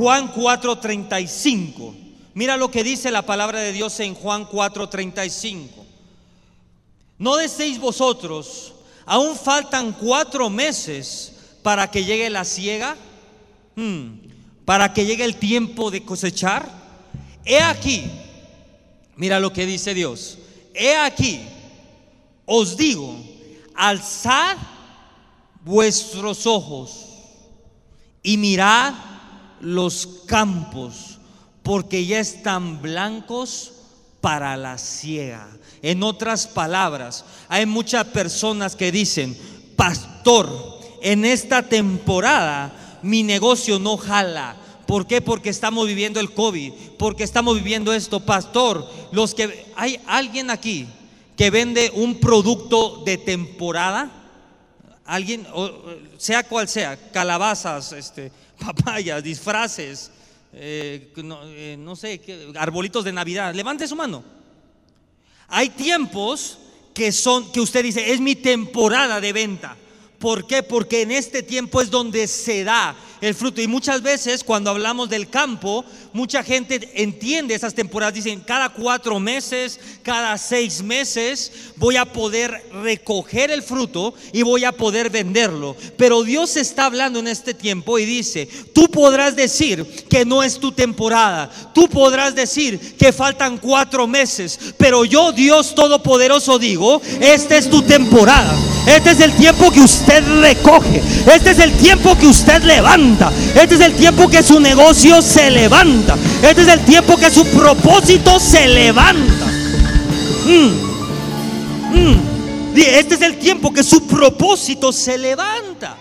Juan 4:35. Mira lo que dice la palabra de Dios en Juan 4:35. No deseéis vosotros, aún faltan cuatro meses para que llegue la siega, Hmm, para que llegue el tiempo de cosechar. He aquí, mira lo que dice Dios, he aquí, os digo, alzad vuestros ojos y mirad los campos, porque ya están blancos para la siega. En otras palabras, hay muchas personas que dicen, pastor, en esta temporada mi negocio no jala. ¿Por qué? Porque estamos viviendo el COVID, porque estamos viviendo esto, pastor. Los que hay alguien aquí que vende un producto de temporada, alguien, sea cual sea, calabazas, este, papayas, disfraces, eh, no, eh, no sé, arbolitos de Navidad. Levante su mano. Hay tiempos que son, que usted dice, es mi temporada de venta. ¿Por qué? Porque en este tiempo es donde se da el fruto. Y muchas veces cuando hablamos del campo, mucha gente entiende esas temporadas. Dicen, cada cuatro meses, cada seis meses voy a poder recoger el fruto y voy a poder venderlo. Pero Dios está hablando en este tiempo y dice, tú podrás decir que no es tu temporada. Tú podrás decir que faltan cuatro meses. Pero yo, Dios Todopoderoso, digo, esta es tu temporada. Este es el tiempo que usted recoge. Este es el tiempo que usted levanta. Este es el tiempo que su negocio se levanta. Este es el tiempo que su propósito se levanta. Mm. Mm. Este es el tiempo que su propósito se levanta.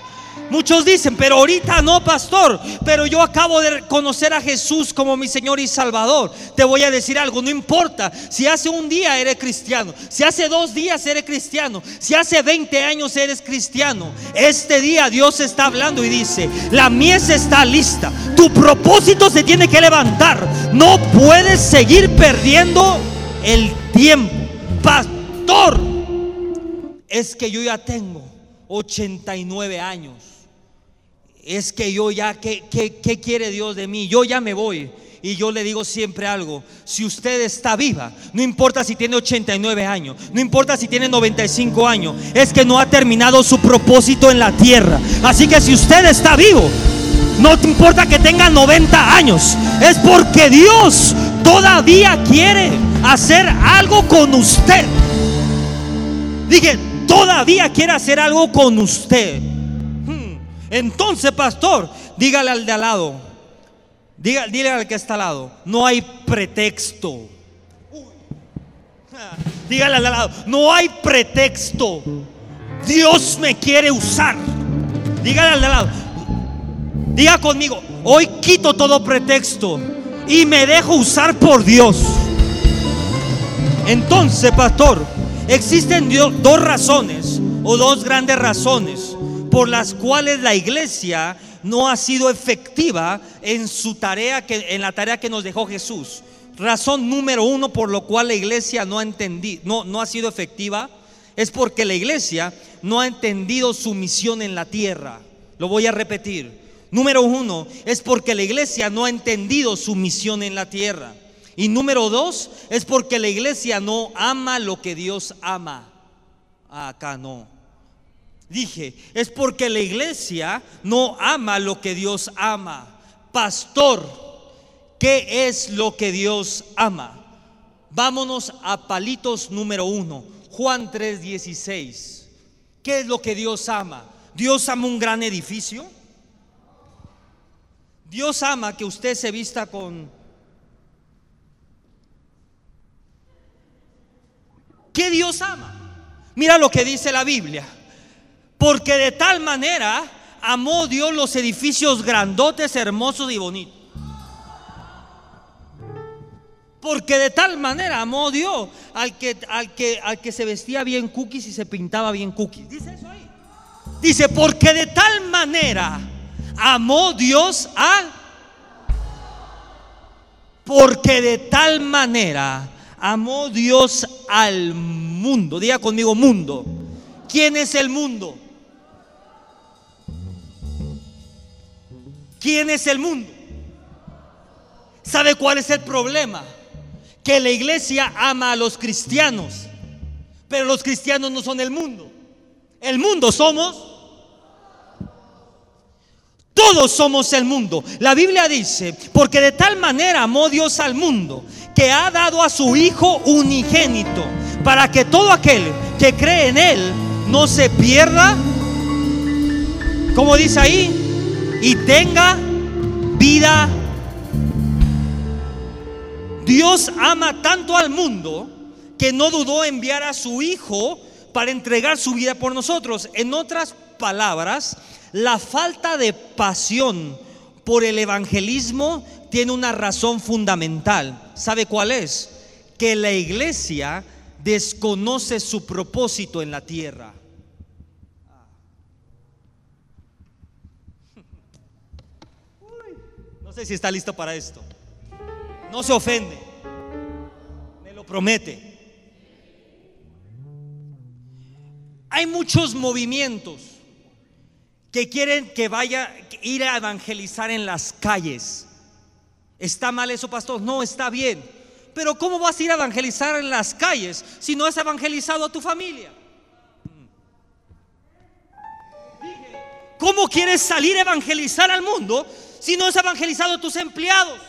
Muchos dicen, pero ahorita no, pastor. Pero yo acabo de conocer a Jesús como mi Señor y Salvador. Te voy a decir algo, no importa si hace un día eres cristiano, si hace dos días eres cristiano, si hace 20 años eres cristiano. Este día Dios está hablando y dice, la mies está lista. Tu propósito se tiene que levantar. No puedes seguir perdiendo el tiempo. Pastor, es que yo ya tengo 89 años es que yo ya, ¿qué, qué, quiere Dios de mí? Yo ya me voy. Y yo le digo siempre algo, si usted está viva, no importa si tiene 89 años, no importa si tiene 95 años, es que no ha terminado su propósito en la tierra. Así que si usted está vivo, no importa que tenga 90 años, es porque Dios todavía quiere hacer algo con usted. Dije, todavía quiere hacer algo con usted. Entonces, pastor, dígale al de al lado, dígale al que está al lado, no hay pretexto. Dígale al de al lado, no hay pretexto. Dios me quiere usar. Dígale al de al lado, diga conmigo, hoy quito todo pretexto y me dejo usar por Dios. Entonces, pastor, existen dos razones o dos grandes razones por las cuales la iglesia no ha sido efectiva en su tarea que en la tarea que nos dejó Jesús. Razón número uno por lo cual la iglesia no ha entendido, no, no ha sido efectiva, es porque la iglesia no ha entendido su misión en la tierra. Lo voy a repetir. Número uno es porque la iglesia no ha entendido su misión en la tierra. Y número dos es porque la iglesia no ama lo que Dios ama. Acá no. Dije, es porque la iglesia no ama lo que Dios ama. Pastor, ¿qué es lo que Dios ama? Vámonos a palitos número uno, Juan 3:16. ¿Qué es lo que Dios ama? ¿Dios ama un gran edificio? Dios ama que usted se vista con... ¿Qué Dios ama? Mira lo que dice la Biblia. Porque de tal manera amó Dios los edificios grandotes, hermosos y bonitos. Porque de tal manera amó Dios al que, al que, al que se vestía bien cookies y se pintaba bien cookies. Dice eso ahí. Dice, porque de tal manera amó Dios a... Porque de tal manera amó Dios al mundo. Diga conmigo mundo. ¿Quién es el mundo? ¿Quién es el mundo? ¿Sabe cuál es el problema? Que la iglesia ama a los cristianos, pero los cristianos no son el mundo. El mundo somos todos somos el mundo. La Biblia dice, porque de tal manera amó Dios al mundo, que ha dado a su Hijo unigénito, para que todo aquel que cree en Él no se pierda, como dice ahí, y tenga vida. Dios ama tanto al mundo que no dudó enviar a su Hijo para entregar su vida por nosotros. En otras palabras, la falta de pasión por el evangelismo tiene una razón fundamental. ¿Sabe cuál es? Que la iglesia desconoce su propósito en la tierra. No si está listo para esto. No se ofende. Me lo promete. Hay muchos movimientos que quieren que vaya ir a evangelizar en las calles. ¿Está mal eso, pastor? No, está bien. Pero ¿cómo vas a ir a evangelizar en las calles si no has evangelizado a tu familia? ¿Cómo quieres salir a evangelizar al mundo si no has evangelizado a tus empleados?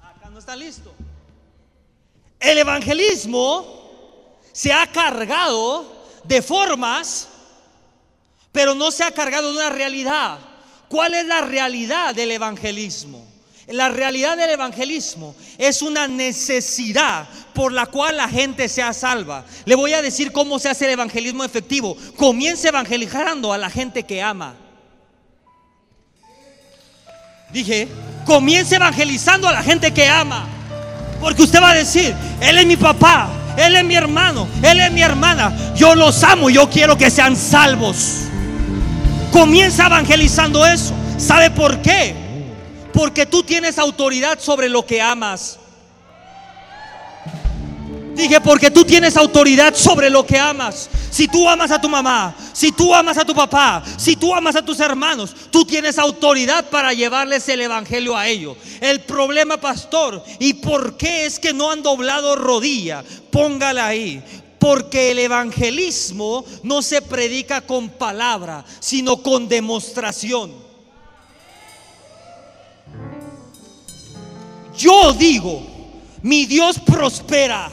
Acá no está listo. El evangelismo se ha cargado de formas pero no se ha cargado de una realidad. ¿Cuál es la realidad del evangelismo? La realidad del evangelismo es una necesidad por la cual la gente sea salva. Le voy a decir cómo se hace el evangelismo efectivo. Comience evangelizando a la gente que ama. Dije, comience evangelizando a la gente que ama. Porque usted va a decir, Él es mi papá, Él es mi hermano, Él es mi hermana. Yo los amo yo quiero que sean salvos. Comienza evangelizando eso. ¿Sabe por qué? Porque tú tienes autoridad sobre lo que amas. Dije, porque tú tienes autoridad sobre lo que amas. Si tú amas a tu mamá, si tú amas a tu papá, si tú amas a tus hermanos, tú tienes autoridad para llevarles el evangelio a ellos. El problema, pastor, ¿y por qué es que no han doblado rodilla? Póngala ahí. Porque el evangelismo no se predica con palabra, sino con demostración. Yo digo, mi Dios prospera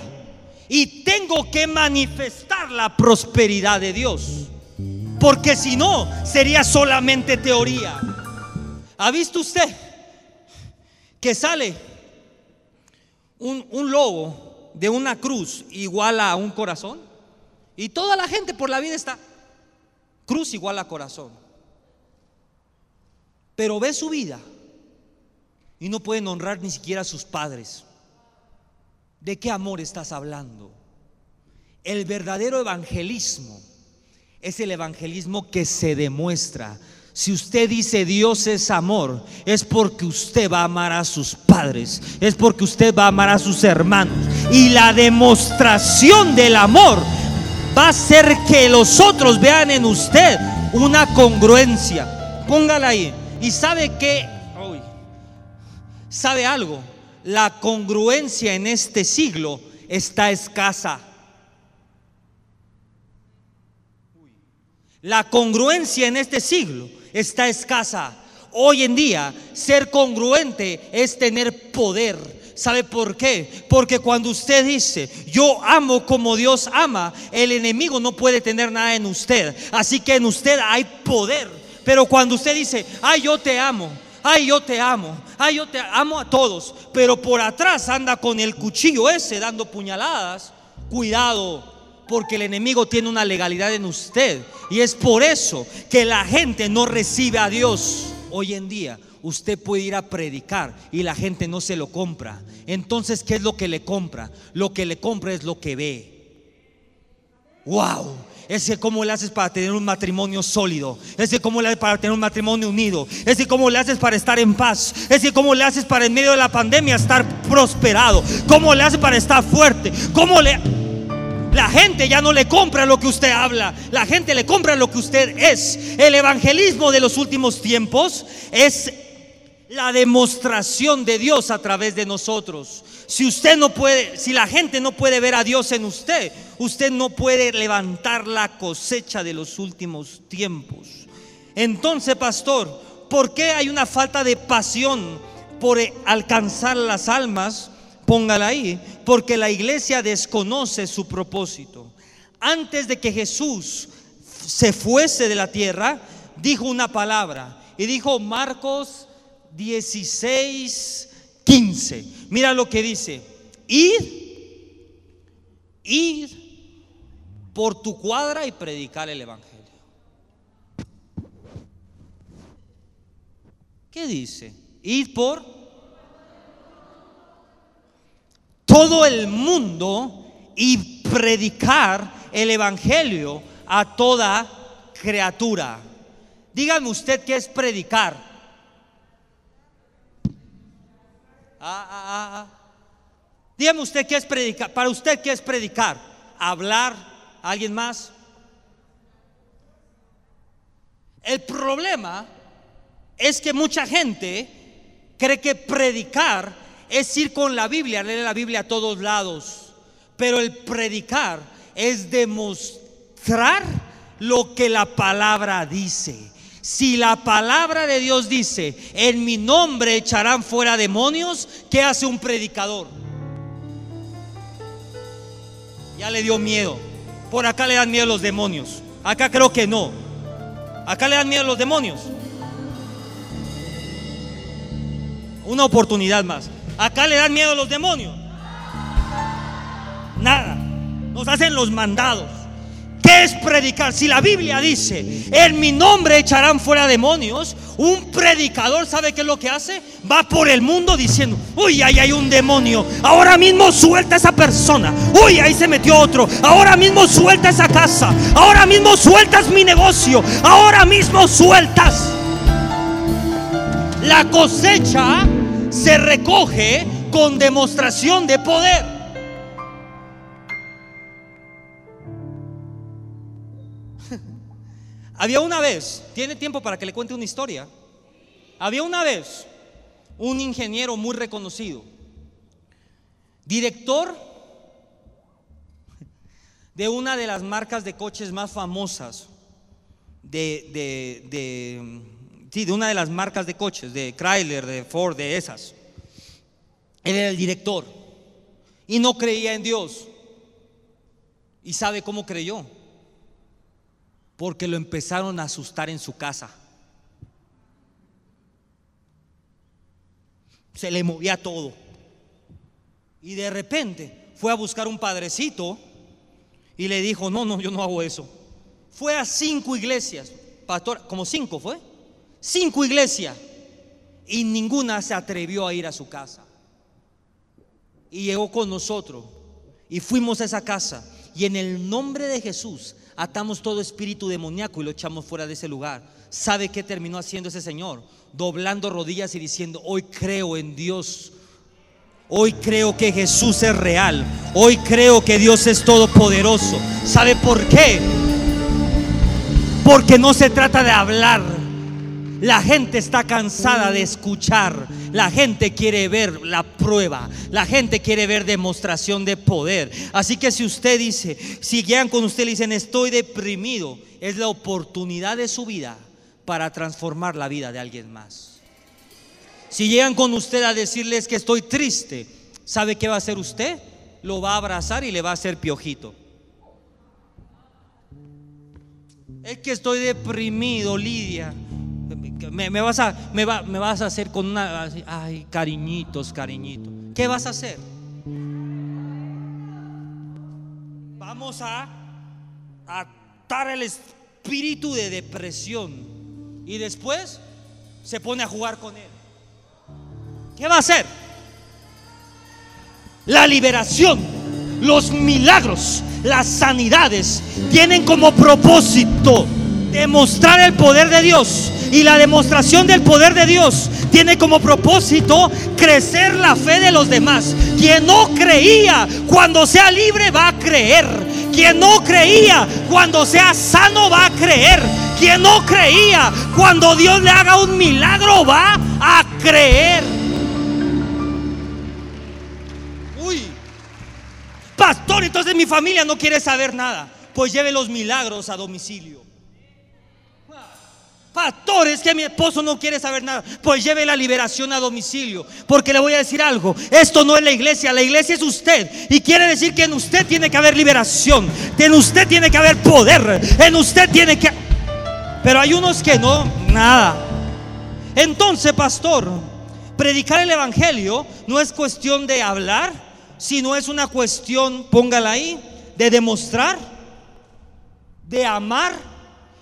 y tengo que manifestar la prosperidad de Dios. Porque si no, sería solamente teoría. ¿Ha visto usted que sale un, lobo de una cruz igual a un corazón. Y toda la gente por la vida está cruz igual a corazón. Pero ve su vida y no pueden honrar ni siquiera a sus padres. ¿De qué amor estás hablando? El verdadero evangelismo es el evangelismo que se demuestra si usted dice Dios es amor, es porque usted va a amar a sus padres, es porque usted va a amar a sus hermanos. Y la demostración del amor va a ser que los otros vean en usted una congruencia. Póngala ahí. Y sabe que, sabe algo, la congruencia en este siglo está escasa. La congruencia en este siglo está escasa. Hoy en día, ser congruente es tener poder. ¿Sabe por qué? Porque cuando usted dice, yo amo como Dios ama, el enemigo no puede tener nada en usted. Así que en usted hay poder. Pero cuando usted dice, ay, yo te amo, ay, yo te amo, ay, yo te amo a todos, pero por atrás anda con el cuchillo ese dando puñaladas, cuidado porque el enemigo tiene una legalidad en usted. Y es por eso que la gente no recibe a Dios. Hoy en día usted puede ir a predicar y la gente no se lo compra. Entonces, ¿qué es lo que le compra? Lo que le compra es lo que ve. ¡Wow! Es que cómo le haces para tener un matrimonio sólido. Es que cómo le haces para tener un matrimonio unido. Es que cómo le haces para estar en paz. Es que cómo le haces para en medio de la pandemia estar prosperado. Cómo le haces para estar fuerte. Cómo le la gente ya no le compra lo que usted habla, la gente le compra lo que usted es. El evangelismo de los últimos tiempos es la demostración de Dios a través de nosotros. Si usted no puede, si la gente no puede ver a Dios en usted, usted no puede levantar la cosecha de los últimos tiempos. Entonces, pastor, ¿por qué hay una falta de pasión por alcanzar las almas? Póngala ahí, porque la iglesia desconoce su propósito. Antes de que Jesús se fuese de la tierra, dijo una palabra y dijo Marcos 16, 15. Mira lo que dice. Ir, ir por tu cuadra y predicar el Evangelio. ¿Qué dice? Ir por todo el mundo y predicar el Evangelio a toda criatura. Dígame usted qué es predicar. Ah, ah, ah, Dígame usted qué es predicar. Para usted qué es predicar. Hablar. ¿Alguien más? El problema es que mucha gente cree que predicar es ir con la Biblia, leer la Biblia a todos lados. Pero el predicar es demostrar lo que la palabra dice. Si la palabra de Dios dice, en mi nombre echarán fuera demonios, ¿qué hace un predicador? Ya le dio miedo. Por acá le dan miedo los demonios. Acá creo que no. Acá le dan miedo los demonios. Una oportunidad más. Acá le dan miedo los demonios. Nada. Nos hacen los mandados. ¿Qué es predicar? Si la Biblia dice, en mi nombre echarán fuera demonios, un predicador sabe qué es lo que hace? Va por el mundo diciendo, uy, ahí hay un demonio, ahora mismo suelta esa persona, uy, ahí se metió otro, ahora mismo suelta esa casa, ahora mismo sueltas mi negocio, ahora mismo sueltas. La cosecha se recoge con demostración de poder. Había una vez, tiene tiempo para que le cuente una historia. Había una vez un ingeniero muy reconocido, director de una de las marcas de coches más famosas, de, de, de una de las marcas de coches, de Chrysler, de Ford, de esas. Él era el director y no creía en Dios. ¿Y sabe cómo creyó? Porque lo empezaron a asustar en su casa. Se le movía todo. Y de repente fue a buscar un padrecito y le dijo, no, no, yo no hago eso. Fue a cinco iglesias, pastor, como cinco fue, cinco iglesias, y ninguna se atrevió a ir a su casa. Y llegó con nosotros y fuimos a esa casa y en el nombre de Jesús atamos todo espíritu demoníaco y lo echamos fuera de ese lugar. ¿Sabe qué terminó haciendo ese señor? Doblando rodillas y diciendo, hoy creo en Dios. Hoy creo que Jesús es real. Hoy creo que Dios es todopoderoso. ¿Sabe por qué? Porque no se trata de hablar. La gente está cansada de escuchar. La gente quiere ver la prueba. La gente quiere ver demostración de poder. Así que si usted dice, si llegan con usted y dicen, estoy deprimido, es la oportunidad de su vida para transformar la vida de alguien más. Si llegan con usted a decirles que estoy triste, ¿sabe qué va a hacer usted? Lo va a abrazar y le va a hacer piojito. Es que estoy deprimido, Lidia me, vas a, me, vas a hacer con una, ay, cariñitos, cariñitos. ¿Qué vas a hacer? Vamos a atar el espíritu de depresión y después se pone a jugar con él. ¿Qué va a hacer? La liberación, los milagros, las sanidades tienen como propósito demostrar el poder de Dios y la demostración del poder de Dios tiene como propósito crecer la fe de los demás. Quien no creía cuando sea libre va a creer. Quien no creía cuando sea sano va a creer. Quien no creía, cuando Dios le haga un milagro, va a creer. Uy, pastor, entonces mi familia no quiere saber nada. Pues lleve los milagros a domicilio. Pastor, es que mi esposo no quiere saber nada. Pues lleve la liberación a domicilio. Porque le voy a decir algo. Esto no es la iglesia. La iglesia es usted. Y quiere decir que en usted tiene que haber liberación. En usted tiene que haber poder. En usted tiene que... Pero hay unos que no, nada. Entonces, pastor, predicar el Evangelio no es cuestión de hablar, sino es una cuestión, póngala ahí, de demostrar, de amar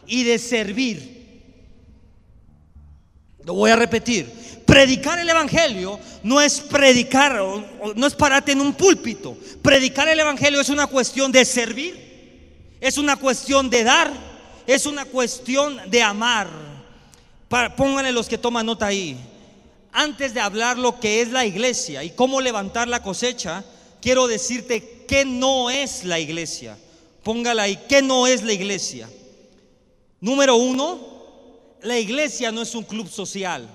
y de servir. Lo voy a repetir. Predicar el Evangelio no es predicar, no es pararte en un púlpito. Predicar el Evangelio es una cuestión de servir, es una cuestión de dar, es una cuestión de amar. Pónganle los que toman nota ahí. Antes de hablar lo que es la iglesia y cómo levantar la cosecha, quiero decirte que no es la iglesia. Póngala ahí, ¿qué no es la iglesia? Número uno, la iglesia no es un club social.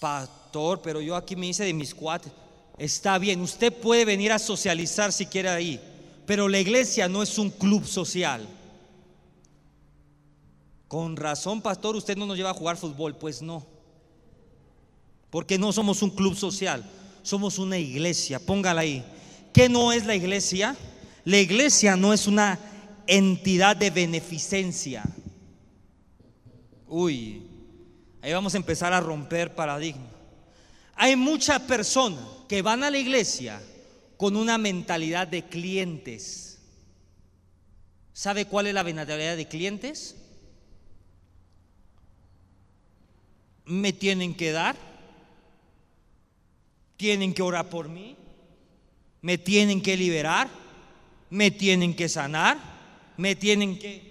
Pastor, pero yo aquí me hice de mis cuates. Está bien, usted puede venir a socializar si quiere ahí, pero la iglesia no es un club social. Con razón, pastor, usted no nos lleva a jugar fútbol, pues no. Porque no somos un club social, somos una iglesia. Póngala ahí. ¿Qué no es la iglesia? La iglesia no es una entidad de beneficencia. Uy, ahí vamos a empezar a romper paradigma. Hay muchas personas que van a la iglesia con una mentalidad de clientes. ¿Sabe cuál es la mentalidad de clientes? Me tienen que dar, tienen que orar por mí, me tienen que liberar, me tienen que sanar, me tienen que...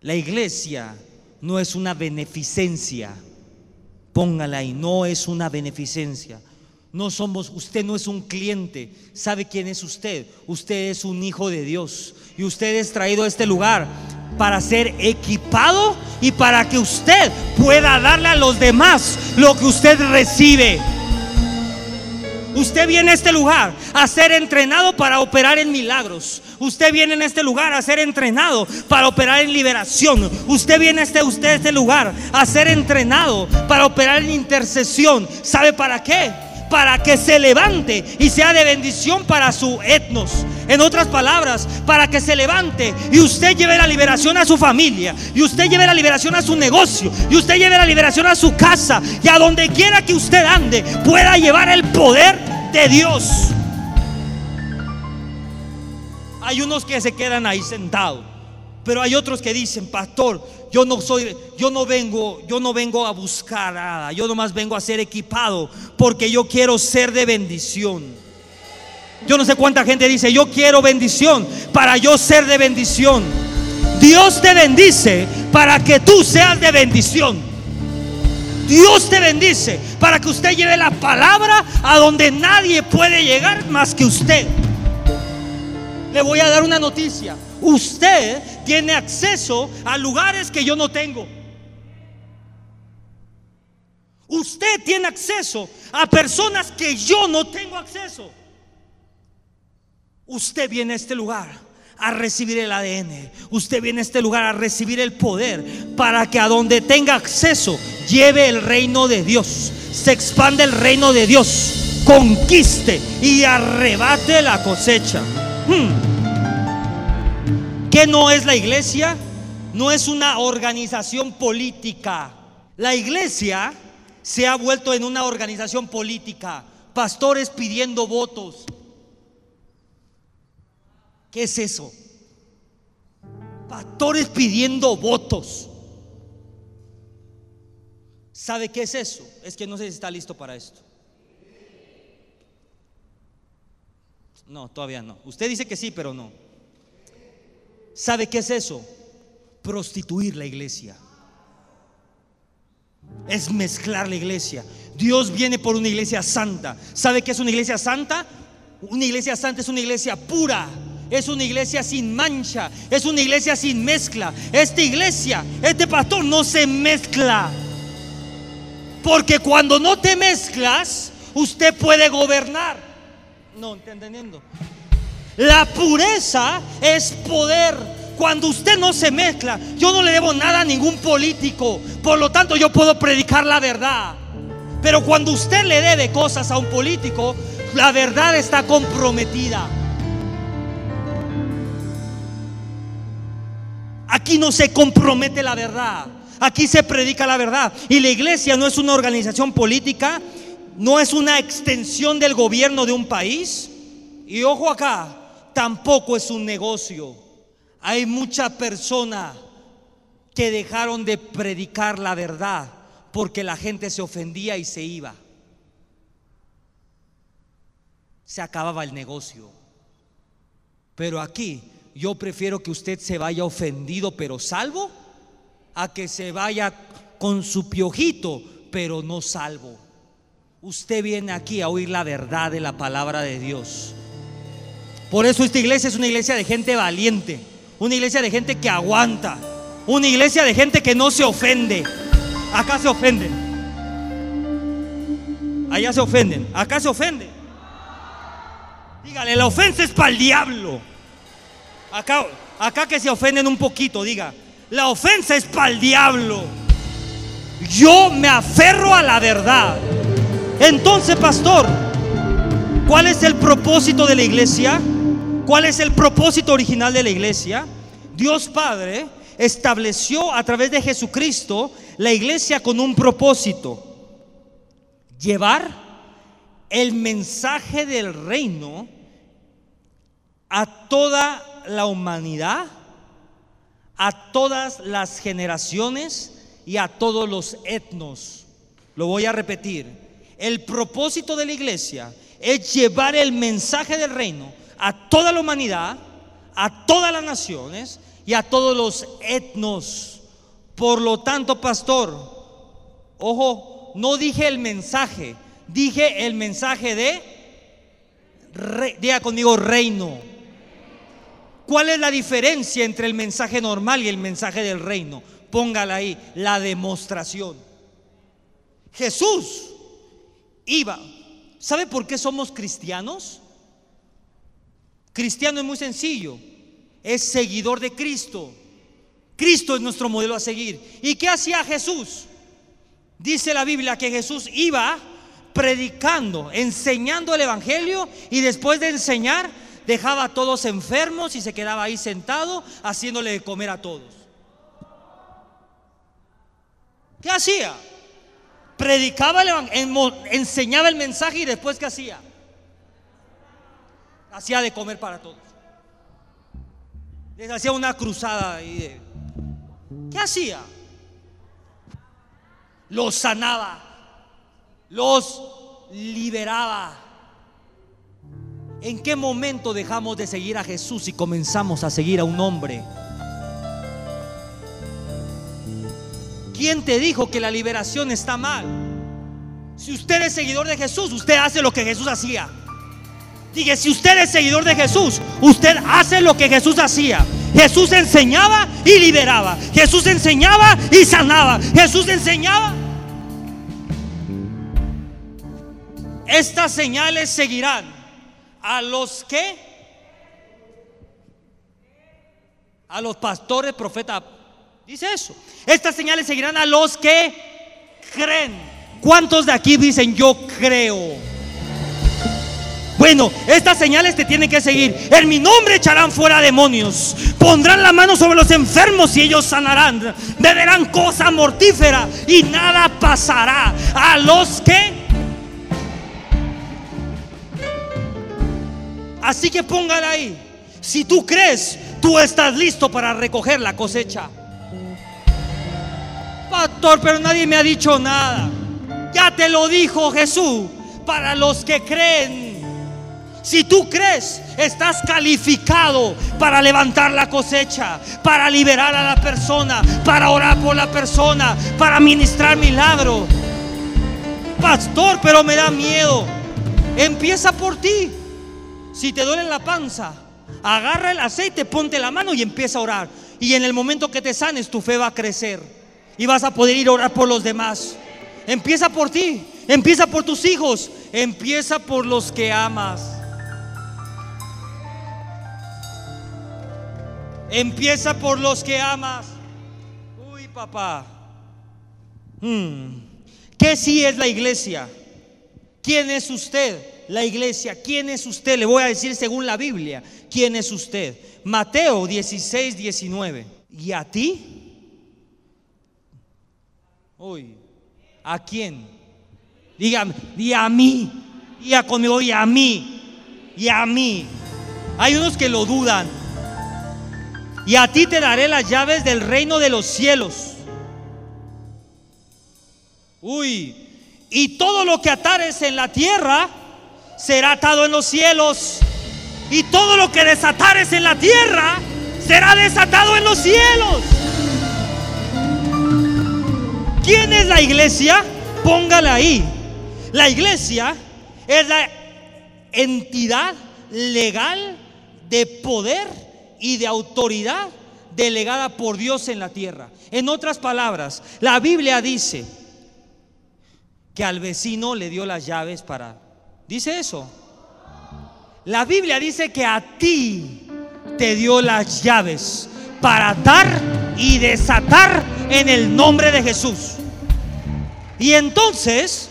La iglesia no es una beneficencia. Póngala ahí, no es una beneficencia. No somos, usted no es un cliente. ¿Sabe quién es usted? Usted es un hijo de Dios. Y usted es traído a este lugar para ser equipado y para que usted pueda darle a los demás lo que usted recibe. Usted viene a este lugar a ser entrenado para operar en milagros. Usted viene en este lugar a ser entrenado para operar en liberación. Usted viene a este, usted este lugar a ser entrenado para operar en intercesión. ¿Sabe para qué? Para que se levante y sea de bendición para su etnos. En otras palabras, para que se levante y usted lleve la liberación a su familia, y usted lleve la liberación a su negocio, y usted lleve la liberación a su casa, y a donde quiera que usted ande, pueda llevar el poder de Dios. Hay unos que se quedan ahí sentados, pero hay otros que dicen, pastor, yo no soy, yo no vengo, yo no vengo a buscar nada, yo nomás vengo a ser equipado porque yo quiero ser de bendición. Yo no sé cuánta gente dice, yo quiero bendición para yo ser de bendición. Dios te bendice para que tú seas de bendición. Dios te bendice para que usted lleve la palabra a donde nadie puede llegar más que usted. Le voy a dar una noticia. Usted tiene acceso a lugares que yo no tengo. Usted tiene acceso a personas que yo no tengo acceso. Usted viene a este lugar a recibir el ADN. Usted viene a este lugar a recibir el poder para que a donde tenga acceso lleve el reino de Dios. Se expande el reino de Dios. Conquiste y arrebate la cosecha. Hmm. ¿Qué no es la iglesia? No es una organización política. La iglesia se ha vuelto en una organización política. Pastores pidiendo votos ¿Qué es eso? Pastores pidiendo votos. ¿Sabe qué es eso? Es que no sé si está listo para esto. No, todavía no. Usted dice que sí, pero no. ¿Sabe qué es eso? Prostituir la iglesia. Es mezclar la iglesia. Dios viene por una iglesia santa. ¿Sabe qué es una iglesia santa? Una iglesia santa es una iglesia pura es una iglesia sin mancha, es una iglesia sin mezcla. Esta iglesia, este pastor no se mezcla. Porque cuando no te mezclas, usted puede gobernar. No, entendiendo. La pureza es poder. Cuando usted no se mezcla, yo no le debo nada a ningún político. Por lo tanto, yo puedo predicar la verdad. Pero cuando usted le debe cosas a un político, la verdad está comprometida. Aquí no se compromete la verdad. Aquí se predica la verdad. Y la iglesia no es una organización política, no es una extensión del gobierno de un país. Y ojo acá, tampoco es un negocio. Hay mucha persona que dejaron de predicar la verdad porque la gente se ofendía y se iba. Se acababa el negocio. Pero aquí yo prefiero que usted se vaya ofendido pero salvo a que se vaya con su piojito pero no salvo. Usted viene aquí a oír la verdad de la palabra de Dios. Por eso esta iglesia es una iglesia de gente valiente, una iglesia de gente que aguanta, una iglesia de gente que no se ofende. Acá se ofenden. Allá se ofenden. Acá se ofenden. Dígale, la ofensa es para el diablo. Acá, acá que se ofenden un poquito, diga, la ofensa es para el diablo. Yo me aferro a la verdad. Entonces, pastor, ¿cuál es el propósito de la iglesia? ¿Cuál es el propósito original de la iglesia? Dios Padre estableció a través de Jesucristo la iglesia con un propósito. Llevar el mensaje del reino a toda la humanidad, a todas las generaciones y a todos los etnos. Lo voy a repetir. El propósito de la iglesia es llevar el mensaje del reino a toda la humanidad, a todas las naciones y a todos los etnos. Por lo tanto, pastor, ojo, no dije el mensaje, dije el mensaje de, diga conmigo, reino. ¿Cuál es la diferencia entre el mensaje normal y el mensaje del reino? Póngala ahí, la demostración. Jesús iba. ¿Sabe por qué somos cristianos? Cristiano es muy sencillo es seguidor de Cristo. Cristo es nuestro modelo a seguir. ¿Y qué hacía Jesús? Dice la Biblia que Jesús iba predicando, enseñando el Evangelio y después de enseñar dejaba a todos enfermos y se quedaba ahí sentado haciéndole de comer a todos. ¿Qué hacía? Predicaba el enseñaba el mensaje y después ¿qué hacía? Hacía de comer para todos. Les hacía una cruzada y de, ¿qué hacía? Los sanaba, los liberaba. ¿En qué momento dejamos de seguir a Jesús y comenzamos a seguir a un hombre? ¿Quién te dijo que la liberación está mal? Si usted es seguidor de Jesús, usted hace lo que Jesús hacía. Dije, si usted es seguidor de Jesús, usted hace lo que Jesús hacía. Jesús enseñaba y liberaba. Jesús enseñaba y sanaba. Jesús enseñaba. Estas señales seguirán a los que, a los pastores, profetas. Dice eso. Estas señales seguirán a los que creen. ¿Cuántos de aquí dicen yo creo? Bueno, estas señales te tienen que seguir. En mi nombre echarán fuera demonios. Pondrán la mano sobre los enfermos y ellos sanarán. Beberán cosa mortífera y nada pasará a los que... Así que pongan ahí. Si tú crees, tú estás listo para recoger la cosecha. Pastor, pero nadie me ha dicho nada. Ya te lo dijo Jesús. Para los que creen si tú crees, estás calificado para levantar la cosecha, para liberar a la persona, para orar por la persona, para ministrar milagro. Pastor, pero me da miedo. Empieza por ti. Si te duele la panza, Agarra el aceite, ponte la mano y empieza a orar. Y en el momento que te sanes, tu fe va a crecer. Y vas a poder ir a orar por los demás. Empieza por ti, empieza por tus hijos, empieza por los que amas. Empieza por los que amas. Uy, papá. Hmm. ¿Qué sí es la iglesia? ¿Quién es usted? La iglesia. ¿Quién es usted? Le voy a decir según la Biblia. ¿Quién es usted? Mateo 16, 19. ¿Y a ti? Uy. ¿A quién? Dígame, y a mí. Diga conmigo, y a mí. Y a mí. Hay unos que lo dudan. Y a ti te daré las llaves del reino de los cielos. Uy, y todo lo que atares en la tierra será atado en los cielos. Y todo lo que desatares en la tierra será desatado en los cielos. ¿Quién es la iglesia? Póngala ahí. La iglesia es la entidad legal de poder y de autoridad delegada por Dios en la tierra. En otras palabras, la Biblia dice que al vecino le dio las llaves para... Dice eso. La Biblia dice que a ti te dio las llaves para atar y desatar en el nombre de Jesús. Y entonces,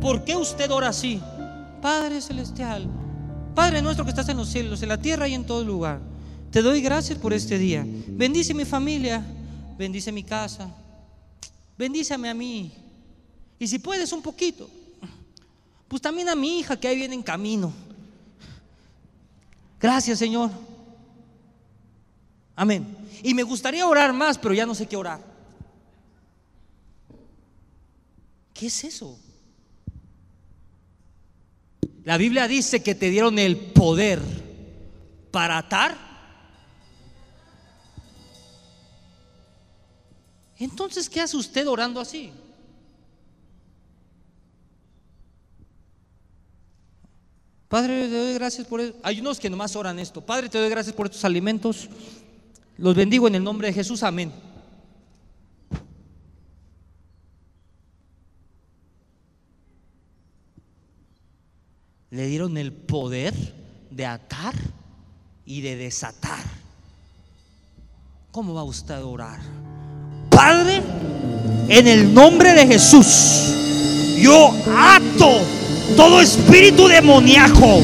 ¿por qué usted ora así? Padre Celestial, Padre nuestro que estás en los cielos, en la tierra y en todo lugar, te doy gracias por este día. Bendice mi familia, bendice mi casa, bendíceme a mí. Y si puedes un poquito, pues también a mi hija que ahí viene en camino. Gracias, Señor. Amén. Y me gustaría orar más, pero ya no sé qué orar. ¿Qué es eso? La Biblia dice que te dieron el poder para atar. Entonces, ¿qué hace usted orando así? Padre, te doy gracias por eso. Hay unos que nomás oran esto. Padre, te doy gracias por estos alimentos. Los bendigo en el nombre de Jesús. Amén. le dieron el poder de atar y de desatar. ¿Cómo va usted a orar? Padre, en el nombre de Jesús, yo ato todo espíritu demoníaco,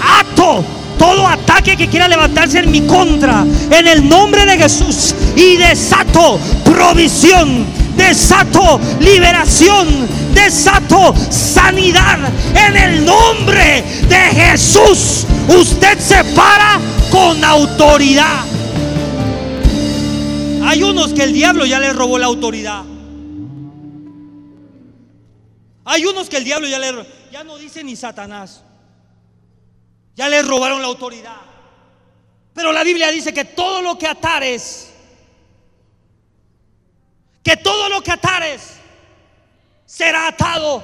ato todo ataque que quiera levantarse en mi contra, en el nombre de Jesús, y desato provisión, desato liberación, desato sanidad en el nombre de Jesús. Usted se para con autoridad. Hay unos que el diablo ya les robó la autoridad. Hay unos que el diablo ya le ya no dice ni Satanás. Ya le robaron la autoridad. Pero la Biblia dice que todo lo que atares que todo lo que atares será atado.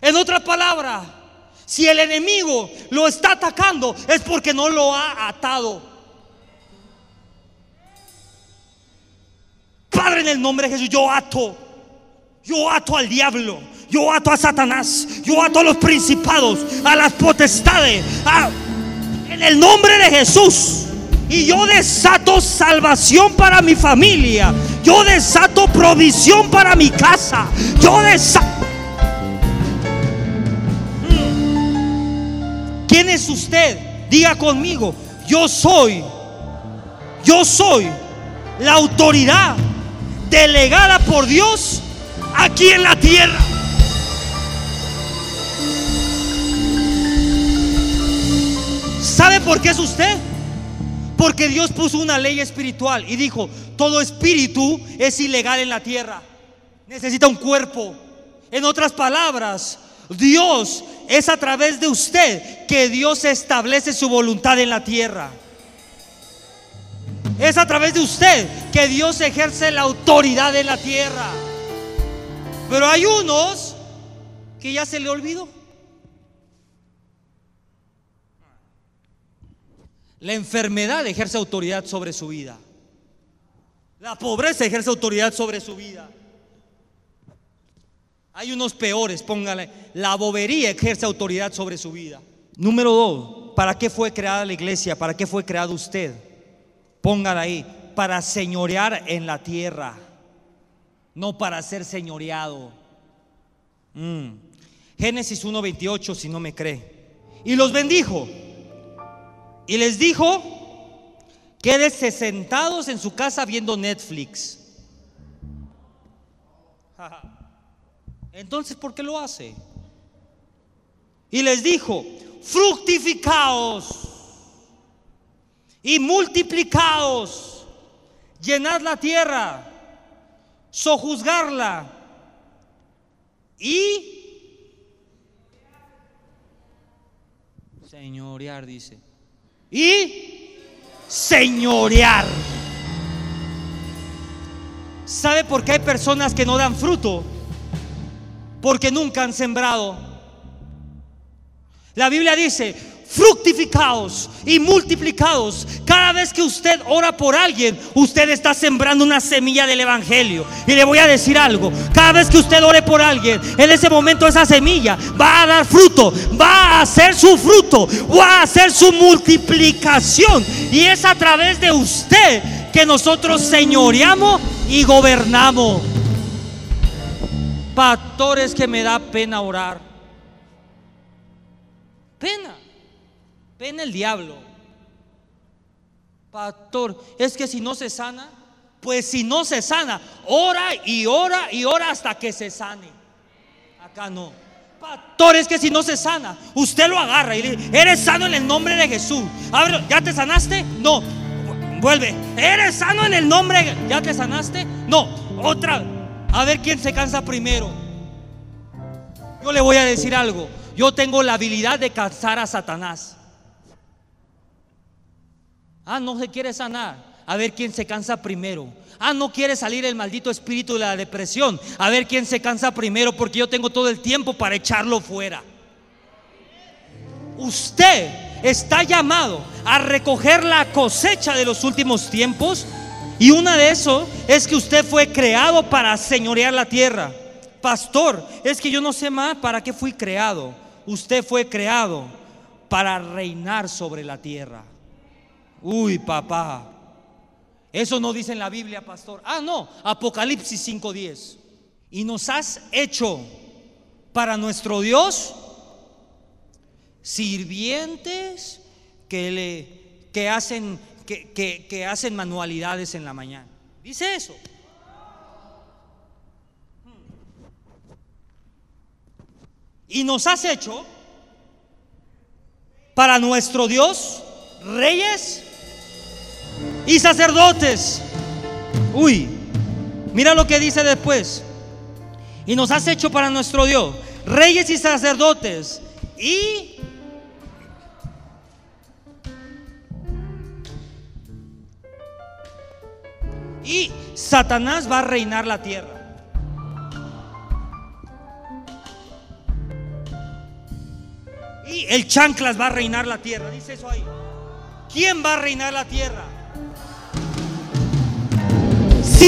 En otra palabra, si el enemigo lo está atacando es porque no lo ha atado. Padre, en el nombre de Jesús, yo ato. Yo ato al diablo. Yo ato a Satanás. Yo ato a los principados, a las potestades. en el nombre de Jesús. Y yo desato salvación para mi familia. Yo desato provisión para mi casa. Yo desato... Mm. ¿Quién es usted? Diga conmigo. Yo soy. Yo soy la autoridad delegada por Dios aquí en la tierra. ¿Sabe por qué es usted? Porque Dios puso una ley espiritual y dijo, todo espíritu es ilegal en la tierra. Necesita un cuerpo. En otras palabras, Dios es a través de usted que Dios establece su voluntad en la tierra. Es a través de usted que Dios ejerce la autoridad en la tierra. Pero hay unos que ya se le olvidó. La enfermedad ejerce autoridad sobre su vida. La pobreza ejerce autoridad sobre su vida. Hay unos peores, póngale. La bobería ejerce autoridad sobre su vida. Número dos, ¿para qué fue creada la iglesia? ¿Para qué fue creado usted? Póngala ahí, para señorear en la tierra, no para ser señoreado. Mm. Génesis 1.28, si no me cree. Y los bendijo. Y les dijo, quédese sentados en su casa viendo Netflix. Entonces, ¿por qué lo hace? Y les dijo, fructificaos y multiplicaos, llenad la tierra, sojuzgarla y señorear, dice. Y señorear. ¿Sabe por qué hay personas que no dan fruto? Porque nunca han sembrado. La Biblia dice, fructificados y multiplicados. Cada vez que usted ora por alguien, usted está sembrando una semilla del Evangelio. Y le voy a decir algo, cada vez que usted ore por alguien, en ese momento esa semilla va a dar fruto, va a hacer su fruto, va a hacer su multiplicación. Y es a través de usted que nosotros señoreamos y gobernamos. Pastores que me da pena orar. Pena. Ven el diablo. Pastor, es que si no se sana, pues si no se sana, ora y ora y ora hasta que se sane. Acá no. Pastor, es que si no se sana, usted lo agarra y le dice, eres sano en el nombre de Jesús. ¿ya te sanaste? No. Vuelve. ¿Eres sano en el nombre? ¿Ya te sanaste? No. Otra. A ver quién se cansa primero. Yo le voy a decir algo. Yo tengo la habilidad de cansar a Satanás. Ah, no se quiere sanar. A ver quién se cansa primero. Ah, no quiere salir el maldito espíritu de la depresión. A ver quién se cansa primero porque yo tengo todo el tiempo para echarlo fuera. Usted está llamado a recoger la cosecha de los últimos tiempos y una de eso es que usted fue creado para señorear la tierra. Pastor, es que yo no sé más para qué fui creado. Usted fue creado para reinar sobre la tierra. Uy, papá. Eso no dice en la Biblia, pastor. Ah, no, Apocalipsis 5:10. Y nos has hecho para nuestro Dios sirvientes que le que hacen que, que hacen manualidades en la mañana. Dice eso. Y nos has hecho para nuestro Dios reyes y sacerdotes. Uy, mira lo que dice después. Y nos has hecho para nuestro Dios, reyes y sacerdotes. Y y Satanás va a reinar la tierra. Y el chanclas va a reinar la tierra, dice eso ahí. ¿Quién va a reinar la tierra?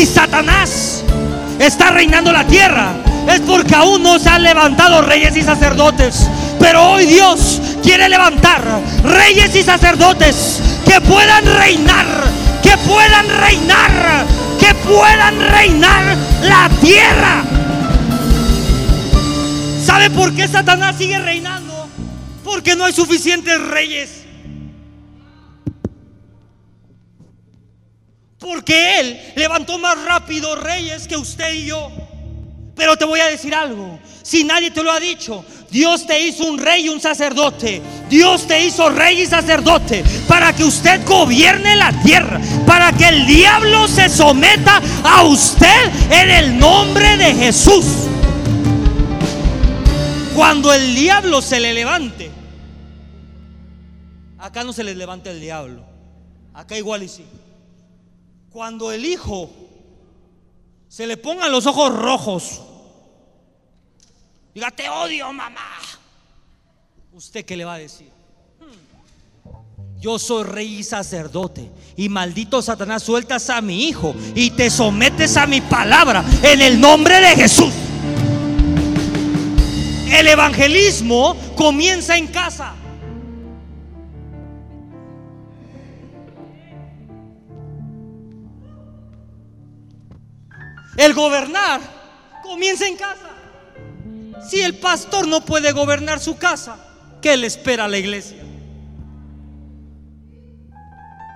Satanás está reinando la tierra, es porque aún no se han levantado reyes y sacerdotes. Pero hoy Dios quiere levantar reyes y sacerdotes que puedan reinar, que puedan reinar, que puedan reinar la tierra. ¿Sabe por qué Satanás sigue reinando? Porque no hay suficientes reyes. Porque Él levantó más rápido reyes que usted y yo. Pero te voy a decir algo. Si nadie te lo ha dicho, Dios te hizo un rey y un sacerdote. Dios te hizo rey y sacerdote para que usted gobierne la tierra, para que el diablo se someta a usted en el nombre de Jesús. Cuando el diablo se le levante, acá no se le levanta el diablo, acá igual y sí. Cuando el hijo se le pongan los ojos rojos, diga, te odio, mamá. ¿Usted qué le va a decir? Yo soy rey y sacerdote. Y maldito Satanás, sueltas a mi hijo y te sometes a mi palabra en el nombre de Jesús. El evangelismo comienza en casa. El gobernar comienza en casa. Si el pastor no puede gobernar su casa, ¿qué le espera a la iglesia?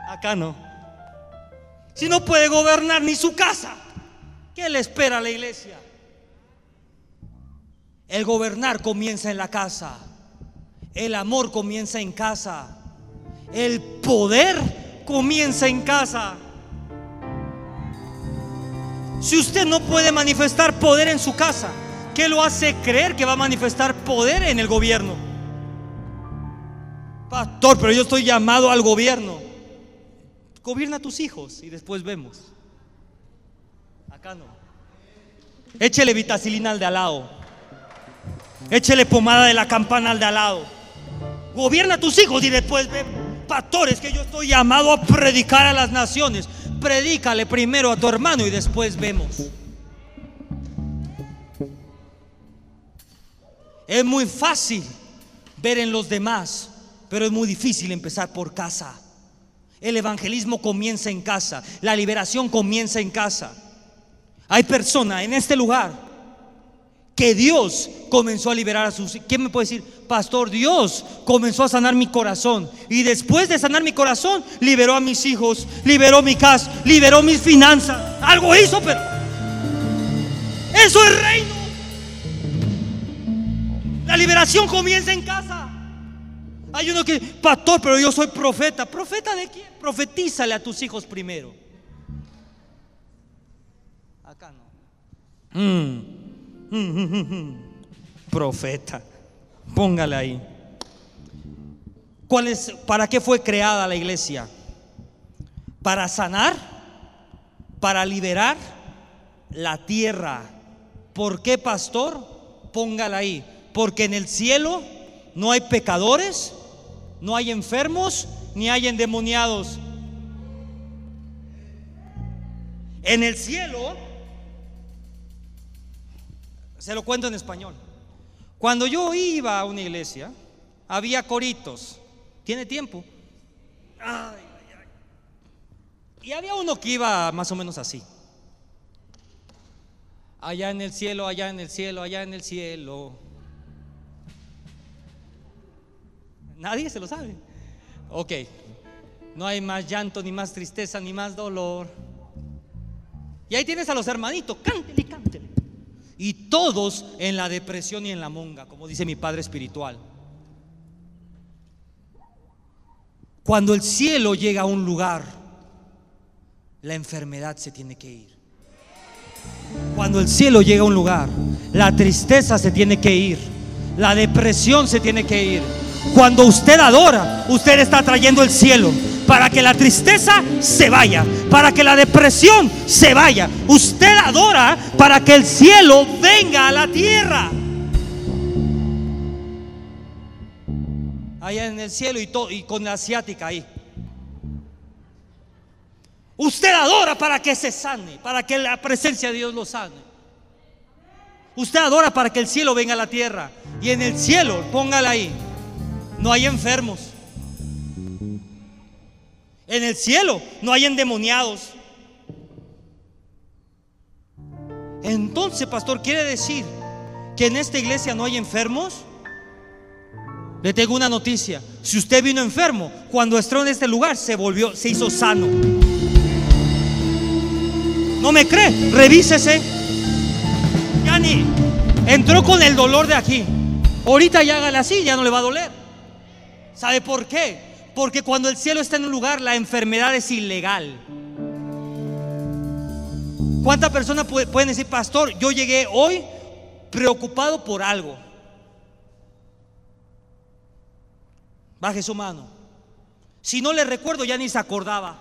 Acá no. Si no puede gobernar ni su casa, ¿qué le espera a la iglesia? El gobernar comienza en la casa. El amor comienza en casa. El poder comienza en casa. Si usted no puede manifestar poder en su casa, ¿qué lo hace creer que va a manifestar poder en el gobierno? Pastor, pero yo estoy llamado al gobierno. Gobierna a tus hijos y después vemos. Acá no. Échele vitacilina al de al lado. Échele pomada de la campana al de al lado. Gobierna a tus hijos y después ve, pastores, que yo estoy llamado a predicar a las naciones. Predícale primero a tu hermano y después vemos. Es muy fácil ver en los demás, pero es muy difícil empezar por casa. El evangelismo comienza en casa, la liberación comienza en casa. Hay personas en este lugar que Dios comenzó a liberar a sus... ¿Quién me puede decir? Pastor, Dios comenzó a sanar mi corazón. Y después de sanar mi corazón, liberó a mis hijos, liberó mi casa, liberó mis finanzas. Algo hizo, pero... Eso es reino. La liberación comienza en casa. Hay uno que, pastor, pero yo soy profeta. ¿Profeta de quién? Profetízale a tus hijos primero. Acá no. Mm. Profeta. Póngale ahí. ¿Cuál es, ¿Para qué fue creada la iglesia? Para sanar, para liberar la tierra. ¿Por qué, pastor? Póngala ahí. Porque en el cielo no hay pecadores, no hay enfermos, ni hay endemoniados. En el cielo se lo cuento en español. Cuando yo iba a una iglesia, había coritos. ¿Tiene tiempo? Y había uno que iba más o menos así. Allá en el cielo, allá en el cielo, allá en el cielo. Nadie se lo sabe. Ok. No hay más llanto, ni más tristeza, ni más dolor. Y ahí tienes a los hermanitos. Cántele, cántele y todos en la depresión y en la monga, como dice mi Padre Espiritual. Cuando el cielo llega a un lugar, la enfermedad se tiene que ir. Cuando el cielo llega a un lugar, la tristeza se tiene que ir, la depresión se tiene que ir. Cuando usted adora, usted está trayendo el cielo para que la tristeza se vaya, para que la depresión se vaya. Usted adora para que el cielo venga a la tierra. Allá en el cielo y, y con la asiática ahí. Usted adora para que se sane, para que la presencia de Dios lo sane. Usted adora para que el cielo venga a la tierra. Y en el cielo, póngala ahí, no hay enfermos. En el cielo no hay endemoniados. Entonces, pastor, ¿quiere decir que en esta iglesia no hay enfermos? Le tengo una noticia. Si usted vino enfermo, cuando entró en este lugar se volvió, se hizo sano. ¿No me cree? Revísese. Ya ni entró con el dolor de aquí. Ahorita ya hágale así, ya no le va a doler. ¿Sabe por qué? Porque cuando el cielo está en un lugar, la enfermedad es ilegal. ¿Cuántas personas pueden decir, pastor, yo llegué hoy preocupado por algo? Baje su mano. Si no le recuerdo, ya ni se acordaba.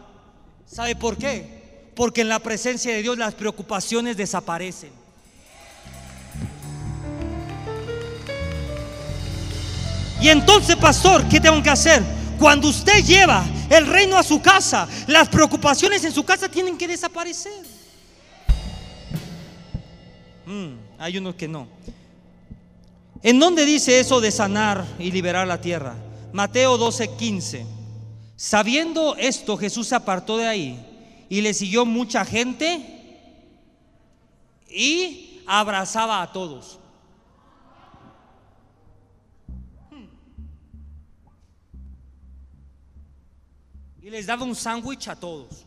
¿Sabe por qué? Porque en la presencia de Dios las preocupaciones desaparecen. Y entonces, pastor, ¿qué tengo que hacer? Cuando usted lleva el reino a su casa, las preocupaciones en su casa tienen que desaparecer. Mm, hay unos que no. ¿En dónde dice eso de sanar y liberar la tierra? Mateo 12, 15. Sabiendo esto, Jesús se apartó de ahí y le siguió mucha gente y abrazaba a todos. Y les daba un sándwich a todos.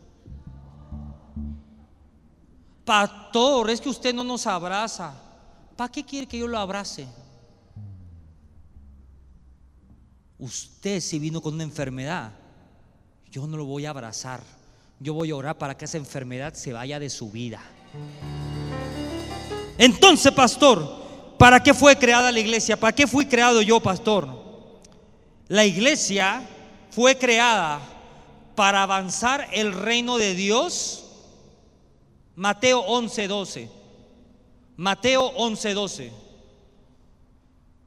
Pastor, es que usted no nos abraza. ¿Para qué quiere que yo lo abrace? Usted si vino con una enfermedad, yo no lo voy a abrazar. Yo voy a orar para que esa enfermedad se vaya de su vida. Entonces, pastor, ¿para qué fue creada la iglesia? ¿Para qué fui creado yo, pastor? La iglesia fue creada para avanzar el reino de Dios. Mateo 11:12. Mateo 11:12.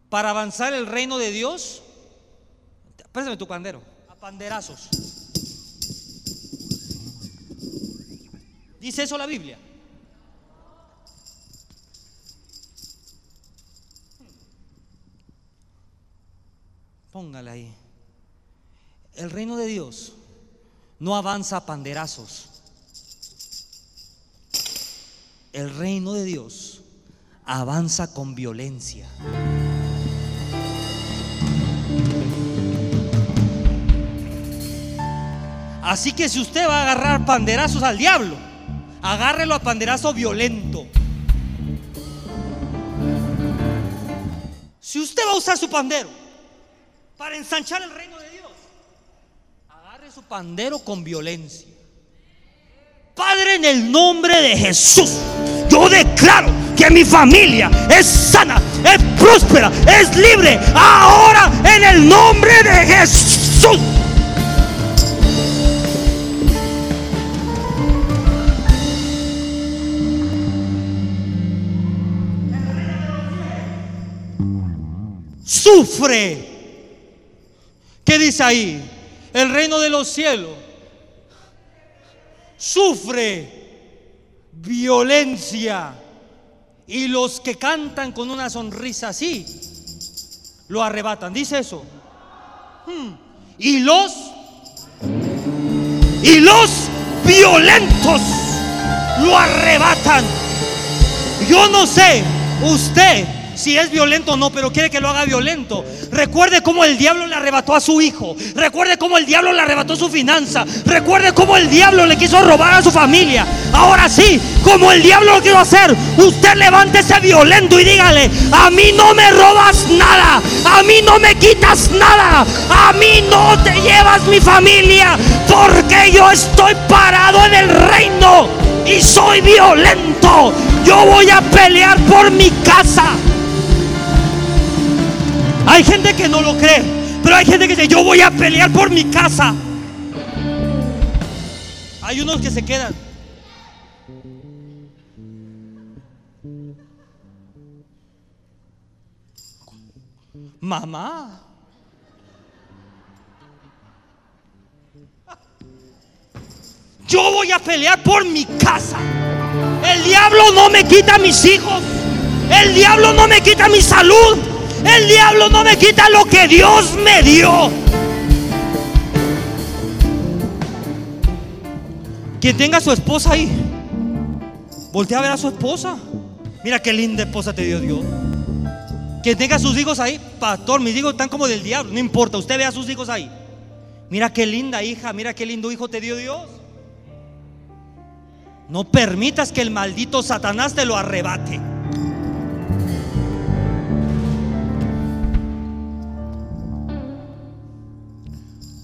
Para avanzar el reino de Dios, préstame tu pandero, a panderazos. ¿Dice eso la Biblia? Póngala ahí. El reino de Dios no avanza a panderazos. El reino de Dios avanza con violencia. Así que si usted va a agarrar panderazos al diablo, agárrelo a panderazo violento. Si usted va a usar su pandero para ensanchar el reino su pandero con violencia. Padre, en el nombre de Jesús, yo declaro que mi familia es sana, es próspera, es libre. Ahora, en el nombre de Jesús. Sufre. ¿Qué dice ahí? El reino de los cielos sufre violencia y los que cantan con una sonrisa así lo arrebatan. Dice eso. Hmm. Y los y los violentos lo arrebatan. Yo no sé, usted si es violento o no, pero quiere que lo haga violento. Recuerde cómo el diablo le arrebató a su hijo. Recuerde cómo el diablo le arrebató su finanza. Recuerde cómo el diablo le quiso robar a su familia. Ahora sí, como el diablo lo quiso hacer, usted levántese violento y dígale, a mí no me robas nada. A mí no me quitas nada. A mí no te llevas mi familia. Porque yo estoy parado en el reino y soy violento. Yo voy a pelear por mi casa. Hay gente que no lo cree, pero hay gente que dice, yo voy a pelear por mi casa. Hay unos que se quedan. Mamá. Yo voy a pelear por mi casa. El diablo no me quita mis hijos. El diablo no me quita mi salud. El diablo no me quita lo que Dios me dio. Quien tenga a su esposa ahí, voltea a ver a su esposa. Mira qué linda esposa te dio Dios. Quien tenga a sus hijos ahí, pastor, mis hijos están como del diablo, no importa, usted ve a sus hijos ahí. Mira qué linda hija, mira qué lindo hijo te dio Dios. No permitas que el maldito Satanás te lo arrebate.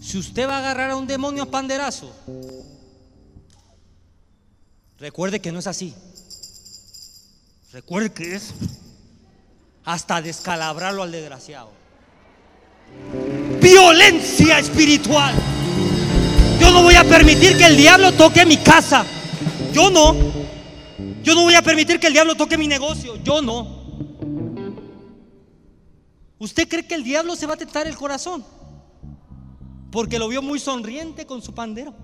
Si usted va a agarrar a un demonio a panderazo, recuerde que no es así. Recuerde que es hasta descalabrarlo al desgraciado. Violencia espiritual. Yo no voy a permitir que el diablo toque mi casa. Yo no. Yo no voy a permitir que el diablo toque mi negocio. Yo no. ¿Usted cree que el diablo se va a tentar el corazón? Porque lo vio muy sonriente con su pandero.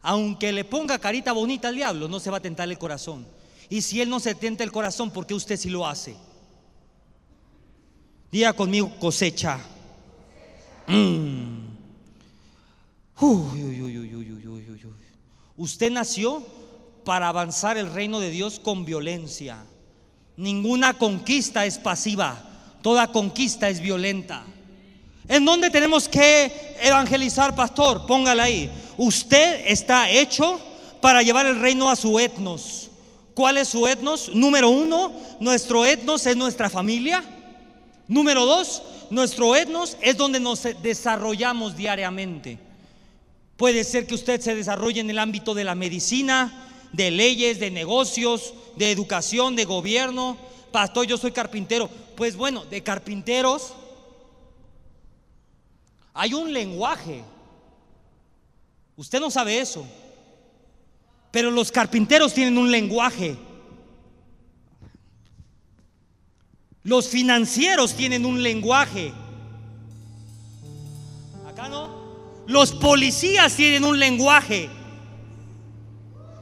Aunque le ponga carita bonita al diablo, no se va a tentar el corazón. Y si él no se tenta el corazón, ¿por qué usted sí lo hace? Diga conmigo cosecha. Mm. Usted nació para avanzar el reino de Dios con violencia. Ninguna conquista es pasiva, toda conquista es violenta. ¿En dónde tenemos que evangelizar, pastor? Póngala ahí. Usted está hecho para llevar el reino a su etnos. ¿Cuál es su etnos? Número uno, nuestro etnos es nuestra familia. Número dos, nuestro etnos es donde nos desarrollamos diariamente. Puede ser que usted se desarrolle en el ámbito de la medicina, de leyes, de negocios, de educación, de gobierno. Pastor, yo soy carpintero. Pues bueno, de carpinteros hay un lenguaje. Usted no sabe eso. Pero los carpinteros tienen un lenguaje. Los financieros tienen un lenguaje. Acá no. Los policías tienen un lenguaje.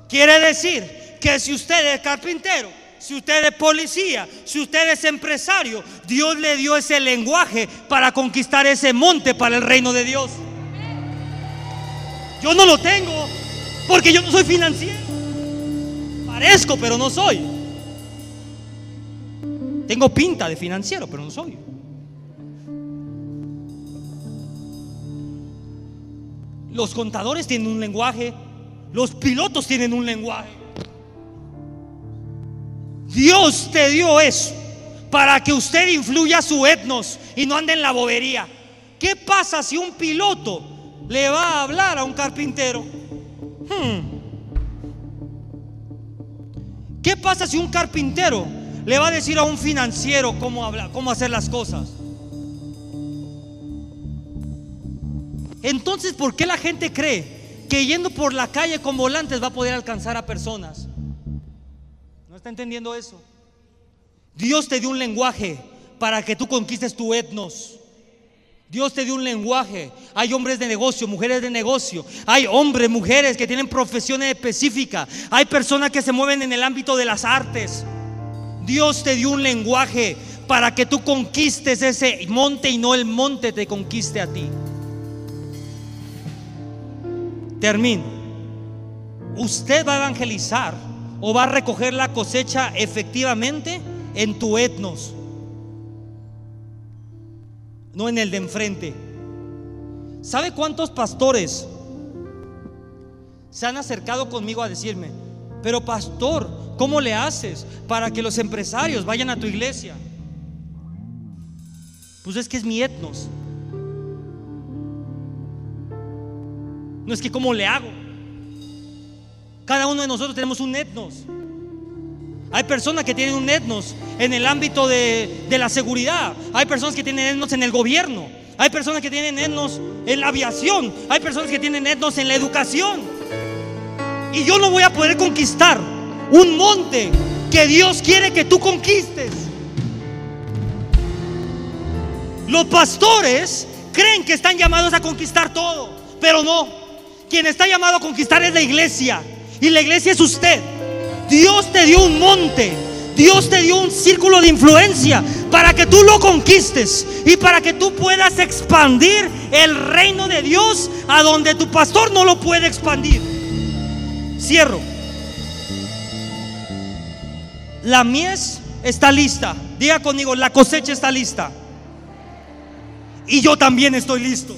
Quiere decir que si usted es carpintero, si usted es policía, si usted es empresario, Dios le dio ese lenguaje para conquistar ese monte para el reino de Dios. Yo no lo tengo porque yo no soy financiero. Parezco, pero no soy. Tengo pinta de financiero, pero no soy. Los contadores tienen un lenguaje, los pilotos tienen un lenguaje. Dios te dio eso para que usted influya a su etnos y no ande en la bobería. ¿Qué pasa si un piloto le va a hablar a un carpintero? Hmm. ¿Qué pasa si un carpintero le va a decir a un financiero cómo, hablar, cómo hacer las cosas? Entonces, ¿por qué la gente cree que yendo por la calle con volantes va a poder alcanzar a personas? ¿No está entendiendo eso? Dios te dio un lenguaje para que tú conquistes tu etnos. Dios te dio un lenguaje. Hay hombres de negocio, mujeres de negocio. Hay hombres, mujeres que tienen profesiones específicas. Hay personas que se mueven en el ámbito de las artes. Dios te dio un lenguaje para que tú conquistes ese monte y no el monte te conquiste a ti. Termino. Usted va a evangelizar o va a recoger la cosecha efectivamente en tu etnos no en el de enfrente. ¿Sabe cuántos pastores se han acercado conmigo a decirme, pero pastor, ¿cómo le haces para que los empresarios vayan a tu iglesia? Pues es que es mi etnos. No es que cómo le hago. Cada uno de nosotros tenemos un etnos. Hay personas que tienen un etnos en el ámbito de, la seguridad. Hay personas que tienen etnos en el gobierno. Hay personas que tienen etnos en la aviación. Hay personas que tienen etnos en la educación. Y yo no voy a poder conquistar un monte que Dios quiere que tú conquistes. Los pastores creen que están llamados a conquistar todo, pero no. Quien está llamado a conquistar es la iglesia. Y la iglesia es usted. Dios te dio un monte. Dios te dio un círculo de influencia para que tú lo conquistes y para que tú puedas expandir el reino de Dios a donde tu pastor no lo puede expandir. Cierro. La mies está lista. Diga conmigo, la cosecha está lista. Y yo también estoy listo.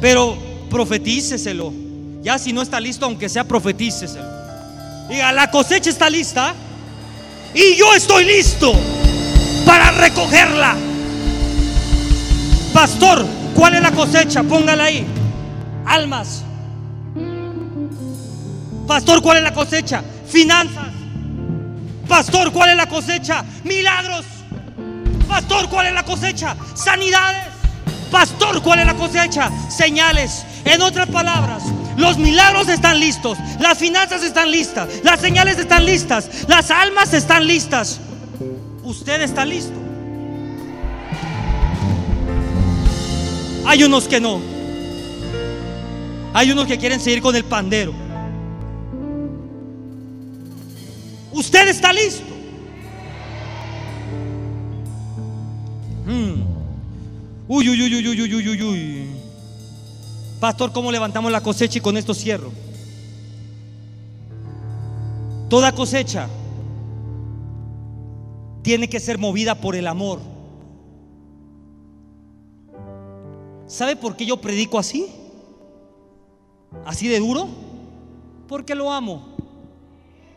Pero profetíceselo. Ya si no está listo, aunque sea profetíceselo. Diga, la cosecha está lista y yo estoy listo para recogerla. Pastor, ¿cuál es la cosecha? Póngala ahí. Almas. Pastor, ¿cuál es la cosecha? Finanzas. Pastor, ¿cuál es la cosecha? Milagros. Pastor, ¿cuál es la cosecha? Sanidades. Pastor, ¿cuál es la cosecha? Señales. En otras palabras, los milagros están listos, las finanzas están listas, las señales están listas, las almas están listas. Usted está listo. Hay unos que no. Hay unos que quieren seguir con el pandero. Usted está listo. Mm. Uy, uy, uy, uy, uy, uy, uy, uy. Pastor, ¿cómo levantamos la cosecha y con esto cierro? Toda cosecha tiene que ser movida por el amor. ¿Sabe por qué yo predico así? ¿Así de duro? Porque lo amo.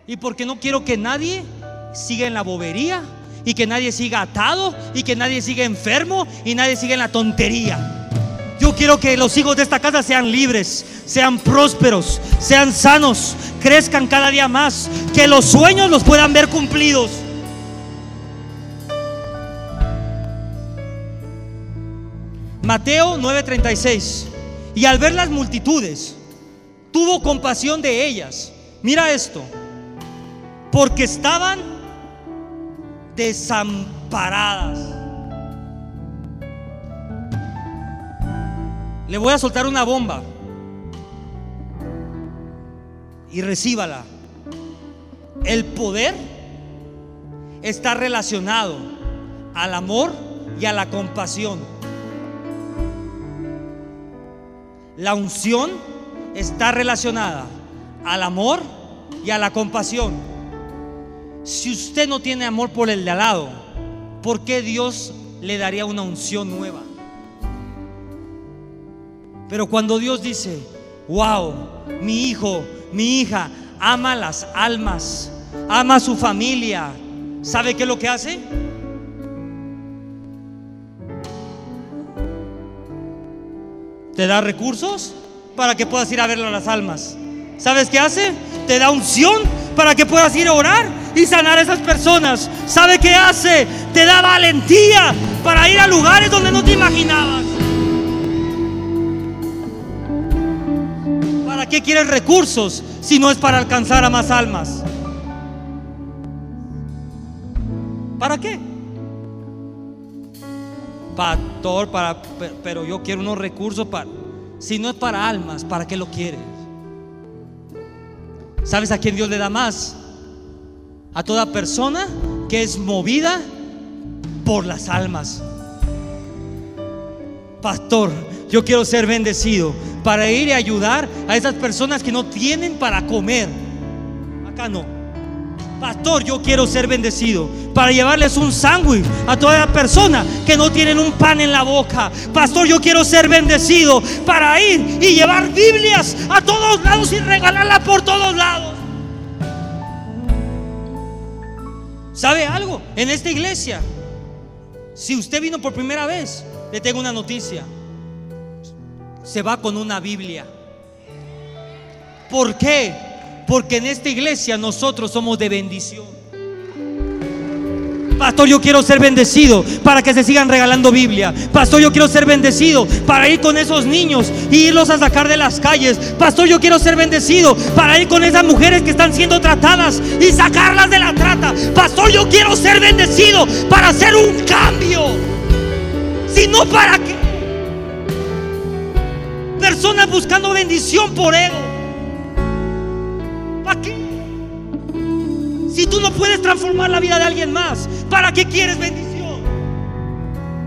Y porque no quiero que nadie siga en la bobería y que nadie siga atado y que nadie siga enfermo y nadie siga en la tontería. Yo quiero que los hijos de esta casa sean libres, sean prósperos, sean sanos, crezcan cada día más, que los sueños los puedan ver cumplidos. Mateo 9:36. Y al ver las multitudes, tuvo compasión de ellas. Mira esto. Porque estaban desamparadas. Le voy a soltar una bomba. Y recíbala. El poder está relacionado al amor y a la compasión. La unción está relacionada al amor y a la compasión. Si usted no tiene amor por el de al lado, ¿por qué Dios le daría una unción nueva? Pero cuando Dios dice, wow, mi hijo, mi hija, ama las almas, ama a su familia, ¿sabe qué es lo que hace? Te da recursos para que puedas ir a verlo a las almas. ¿Sabes qué hace? Te da unción para que puedas ir a orar y sanar a esas personas. ¿Sabe qué hace? Te da valentía para ir a lugares donde no te imaginabas. Qué quieres recursos si no es para alcanzar a más almas? ¿Para qué? Pastor, pero yo quiero unos recursos para... Si no es para almas, ¿para qué lo quieres? ¿Sabes a quién Dios le da más? A toda persona que es movida por las almas. Pastor, yo quiero ser bendecido para ir y ayudar a esas personas que no tienen para comer. Acá no. Pastor, yo quiero ser bendecido para llevarles un sándwich a toda la persona que no tienen un pan en la boca. Pastor, yo quiero ser bendecido para ir y llevar Biblias a todos lados y regalarla por todos lados. ¿Sabe algo? En esta iglesia, si usted vino por primera vez, le tengo una noticia. Se va con una Biblia. ¿Por qué? Porque en esta iglesia nosotros somos de bendición. Pastor, yo quiero ser bendecido para que se sigan regalando Biblia. Pastor, yo quiero ser bendecido para ir con esos niños y irlos a sacar de las calles. Pastor, yo quiero ser bendecido para ir con esas mujeres que están siendo tratadas y sacarlas de la trata. Pastor, yo quiero ser bendecido para hacer un cambio. Si no, ¿para qué? Personas buscando bendición por ego. ¿Para qué? Si tú no puedes transformar la vida de alguien más, ¿para qué quieres bendición?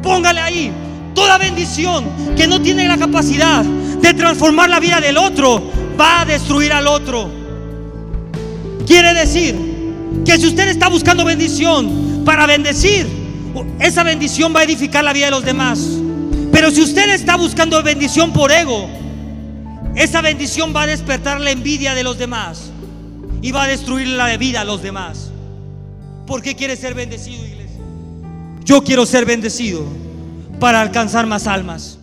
Póngale ahí. Toda bendición que no tiene la capacidad de transformar la vida del otro va a destruir al otro. Quiere decir que si usted está buscando bendición para bendecir, esa bendición va a edificar la vida de los demás. Pero si usted está buscando bendición por ego, esa bendición va a despertar la envidia de los demás y va a destruir la vida a los demás. ¿Por qué quiere ser bendecido, iglesia? Yo quiero ser bendecido para alcanzar más almas.